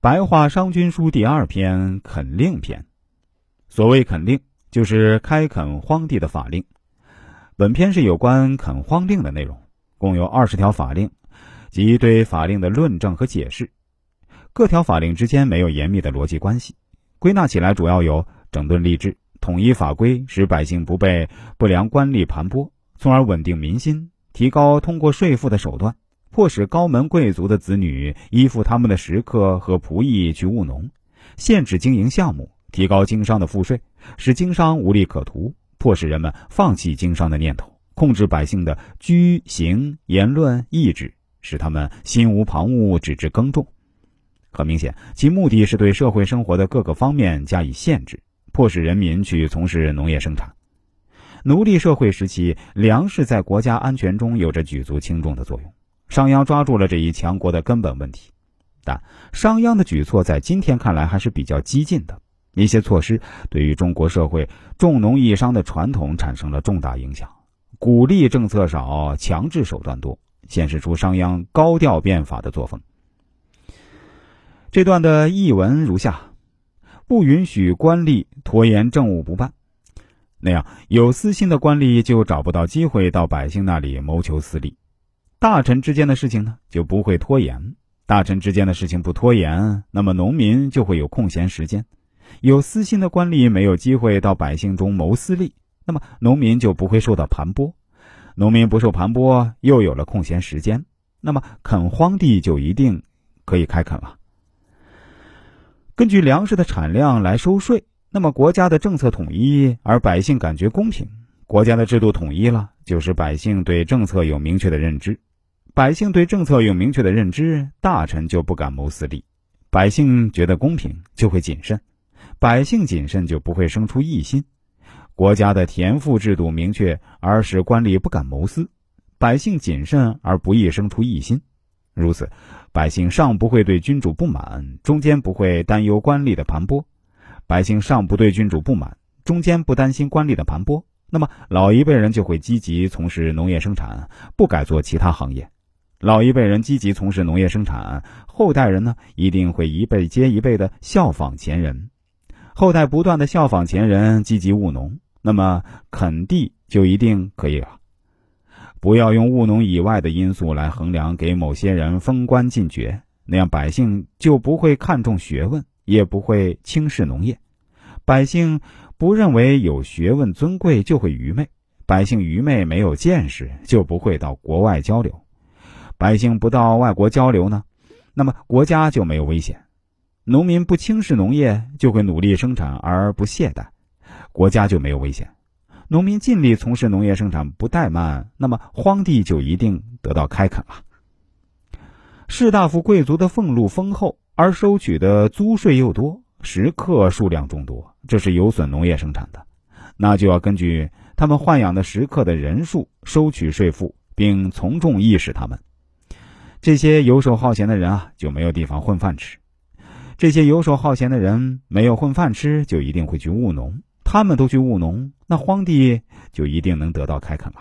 白话商君书第二篇垦令篇。所谓垦令，就是开垦荒地的法令。本篇是有关垦荒令的内容，共有二十条法令，及对法令的论证和解释。各条法令之间没有严密的逻辑关系，归纳起来主要有整顿吏治、统一法规，使百姓不被不良官吏盘剥，从而稳定民心。提高通过税赋的手段，迫使高门贵族的子女依附他们的食客和仆役去务农，限制经营项目，提高经商的赋税，使经商无利可图，迫使人们放弃经商的念头，控制百姓的居行言论意志，使他们心无旁骛，只知耕种。很明显，其目的是对社会生活的各个方面加以限制，迫使人民去从事农业生产。奴隶社会时期，粮食在国家安全中有着举足轻重的作用。商鞅抓住了这一强国的根本问题，但商鞅的举措在今天看来还是比较激进的。一些措施对于中国社会重农抑商的传统产生了重大影响。鼓励政策少，强制手段多，显示出商鞅高调变法的作风。这段的译文如下：不允许官吏拖延政务不办。那样有私心的官吏就找不到机会到百姓那里谋求私利，大臣之间的事情呢就不会拖延，大臣之间的事情不拖延，那么农民就会有空闲时间。有私心的官吏没有机会到百姓中谋私利，那么农民就不会受到盘剥，农民不受盘剥，又有了空闲时间，那么垦荒地就一定可以开垦了。根据粮食的产量来收税。那么国家的政策统一，而百姓感觉公平；国家的制度统一了，就是百姓对政策有明确的认知。百姓对政策有明确的认知，大臣就不敢谋私利；百姓觉得公平，就会谨慎；百姓谨慎，就不会生出异心。国家的田赋制度明确，而使官吏不敢谋私；百姓谨慎，而不易生出异心。如此，百姓上不会对君主不满，中间不会担忧官吏的盘剥。百姓上不对君主不满，中间不担心官吏的盘剥，那么老一辈人就会积极从事农业生产，不改做其他行业。老一辈人积极从事农业生产，后代人呢一定会一辈接一辈的效仿前人，后代不断的效仿前人，积极务农，那么垦地就一定可以了。不要用务农以外的因素来衡量，给某些人封官进爵，那样百姓就不会看重学问。也不会轻视农业，百姓不认为有学问尊贵就会愚昧，百姓愚昧没有见识就不会到国外交流，百姓不到外国交流呢，那么国家就没有危险，农民不轻视农业就会努力生产而不懈怠，国家就没有危险，农民尽力从事农业生产不怠慢，那么荒地就一定得到开垦了，士大夫贵族的俸禄丰厚。而收取的租税又多，食客数量众多，这是有损农业生产的，那就要根据他们豢养的食客的人数收取税赋，并从重意识他们。这些游手好闲的人啊，就没有地方混饭吃；这些游手好闲的人没有混饭吃，就一定会去务农。他们都去务农，那荒地就一定能得到开垦了。